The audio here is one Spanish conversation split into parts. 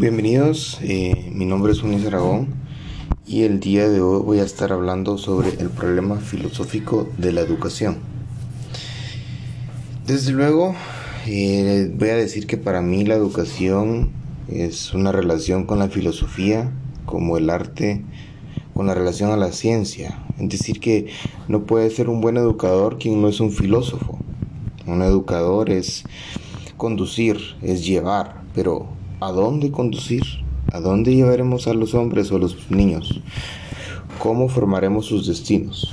Bienvenidos, eh, mi nombre es Junis Aragón y el día de hoy voy a estar hablando sobre el problema filosófico de la educación. Desde luego, eh, voy a decir que para mí la educación es una relación con la filosofía, como el arte, con la relación a la ciencia. Es decir, que no puede ser un buen educador quien no es un filósofo. Un educador es conducir, es llevar, pero ¿a dónde conducir? ¿A dónde llevaremos a los hombres o los niños? ¿Cómo formaremos sus destinos?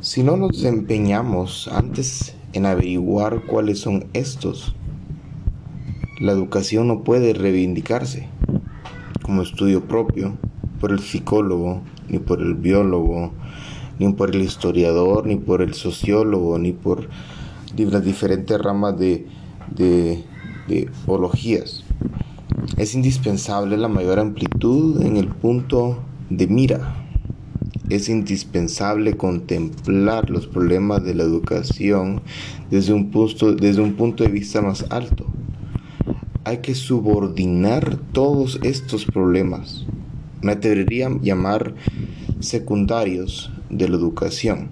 Si no nos empeñamos antes en averiguar cuáles son estos, la educación no puede reivindicarse como estudio propio por el psicólogo, ni por el biólogo, ni por el historiador, ni por el sociólogo, ni por las diferentes ramas de, de, de Es indispensable la mayor amplitud en el punto de mira. Es indispensable contemplar los problemas de la educación desde un punto, desde un punto de vista más alto. Hay que subordinar todos estos problemas. Me atrevería a llamar secundarios de la educación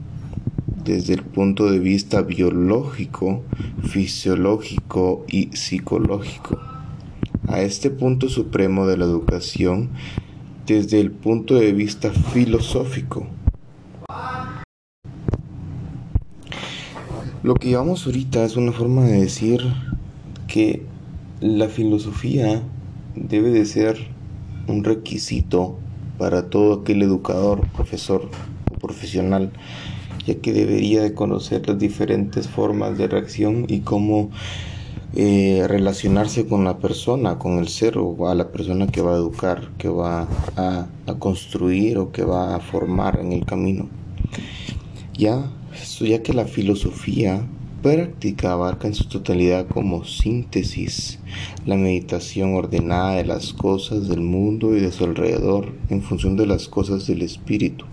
desde el punto de vista biológico, fisiológico y psicológico. A este punto supremo de la educación desde el punto de vista filosófico. Lo que llevamos ahorita es una forma de decir que la filosofía debe de ser un requisito para todo aquel educador, profesor o profesional ya que debería de conocer las diferentes formas de reacción y cómo eh, relacionarse con la persona, con el ser o a la persona que va a educar, que va a, a construir o que va a formar en el camino. Ya, ya que la filosofía práctica abarca en su totalidad como síntesis la meditación ordenada de las cosas del mundo y de su alrededor en función de las cosas del espíritu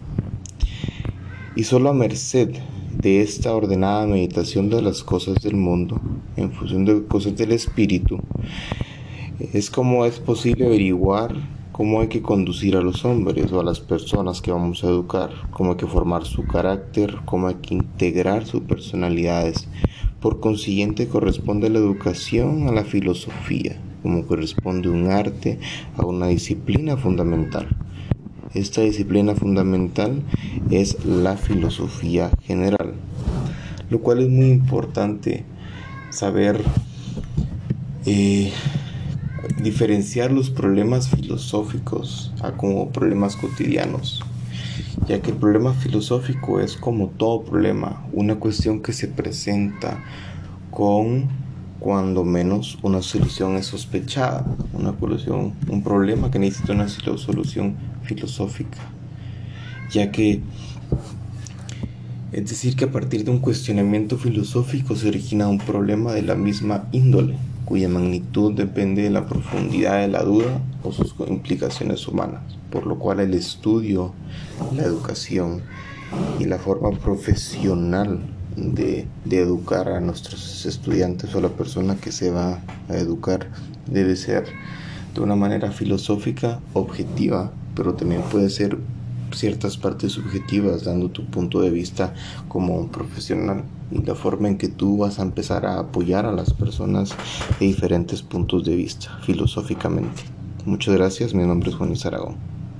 y solo a merced de esta ordenada meditación de las cosas del mundo, en función de cosas del espíritu, es como es posible averiguar cómo hay que conducir a los hombres o a las personas que vamos a educar, cómo hay que formar su carácter, cómo hay que integrar sus personalidades. Por consiguiente corresponde la educación a la filosofía, como corresponde un arte a una disciplina fundamental. Esta disciplina fundamental es la filosofía general, lo cual es muy importante saber eh, diferenciar los problemas filosóficos a como problemas cotidianos, ya que el problema filosófico es como todo problema, una cuestión que se presenta con cuando menos una solución es sospechada, una solución, un problema que necesita una solución filosófica, ya que es decir que a partir de un cuestionamiento filosófico se origina un problema de la misma índole, cuya magnitud depende de la profundidad de la duda o sus implicaciones humanas, por lo cual el estudio, la educación y la forma profesional de, educar a nuestros estudiantes o la persona que se va a educar debe ser de una manera filosófica, objetiva, pero también puede ser ciertas partes subjetivas, dando tu punto de vista como un profesional y la forma en que tú vas a empezar a apoyar a las personas de diferentes puntos de vista, filosóficamente. Muchas gracias, mi nombre es Juan.